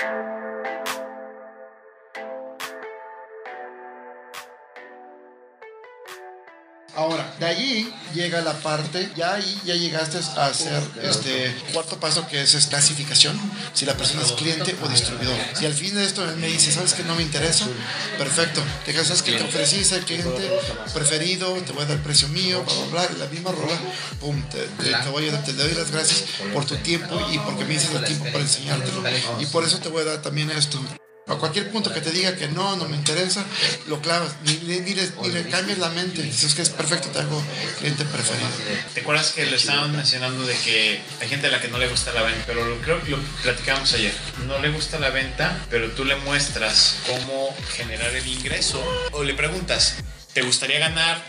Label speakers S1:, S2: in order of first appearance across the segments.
S1: thank you Ahora, de allí llega la parte, ya ahí ya llegaste a hacer este cuarto paso que es, es clasificación, si la persona es cliente o distribuidor. Si al fin de esto me dice, ¿sabes que no me interesa? Perfecto, te sabes que te ofrecí ser cliente preferido, te voy a dar precio mío, bla, bla, bla, la misma rola, pum, te, te- te voy a, te doy las gracias por tu tiempo y porque me dices el tiempo para enseñártelo. Y por eso te voy a dar también esto. A cualquier punto que te diga que no, no me interesa, lo clavas, ni, ni, cambies la mente. Dices que es perfecto, te hago cliente preferido.
S2: ¿Te acuerdas que lo estábamos mencionando de que hay gente a la que no le gusta la venta? Pero lo, creo que lo platicábamos ayer. No le gusta la venta, pero tú le muestras cómo generar el ingreso. O le preguntas, ¿te gustaría ganar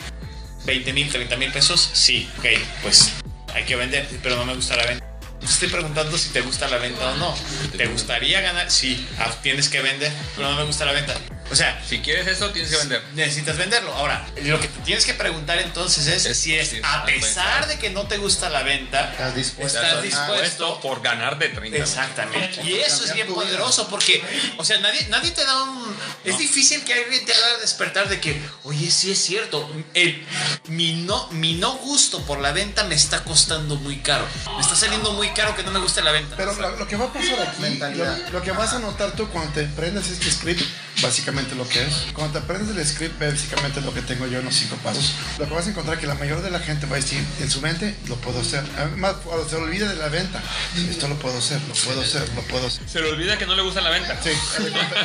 S2: 20 mil, 30 mil pesos? Sí, ok, pues hay que vender, pero no me gusta la venta. Te estoy preguntando si te gusta la venta o no. ¿Te gustaría ganar? Sí, ah, tienes que vender, pero no me gusta la venta. O sea,
S3: Si quieres eso, tienes que vender.
S2: necesitas venderlo. Ahora, lo que te tienes que preguntar entonces es,
S3: Es-
S2: si es,
S3: sí,
S2: a pesar de que no te gusta la venta,
S1: ¿Estás dispuesto?
S2: estás dispuesto.
S3: por ganar de 30.
S2: Exactamente. Y eso es bien poderoso porque, o sea, nadie, nadie te da un... Es difícil que alguien te haga despertar de que, oye, sí es cierto, el, mi, no, mi no gusto por la venta me está costando muy caro. Me está saliendo muy caro que no me guste la venta.
S1: Pero lo, lo que va a pasar aquí, lo, lo que vas a notar tú cuando te aprendes este script, básicamente lo que es, cuando te aprendes el script, básicamente lo que tengo yo en los cinco pasos, lo que vas a encontrar que la mayoría de la gente va a decir, en su mente, lo puedo hacer. Además, cuando se olvida de la venta, esto lo puedo hacer, lo puedo hacer, lo puedo hacer.
S3: Se le olvida que no le gusta la venta.
S1: Sí.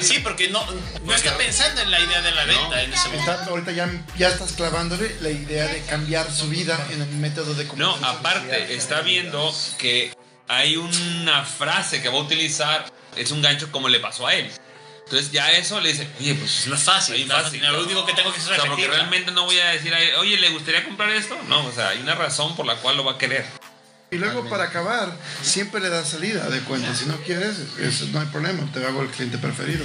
S2: Sí, porque no, no está pensando en la idea de la venta en ese momento.
S1: Está- ahorita ya, ya estás clavándole la idea de cambiar su vida en el método de
S3: No,
S1: comunicación
S3: aparte, está viendo que hay una frase que va a utilizar, es un gancho como le pasó a él. Entonces ya eso le dice, oye, pues
S2: Es más fácil,
S3: Ahí
S2: más
S3: fácil.
S2: Lo único que tengo que hacer
S3: O
S2: es
S3: sea, porque realmente no voy a decir, oye, ¿le gustaría comprar esto? No, o sea, hay una razón por la cual lo va a querer.
S1: Y luego para acabar, siempre le das salida de cuenta. Si no quieres, eso no hay problema, te hago el cliente preferido.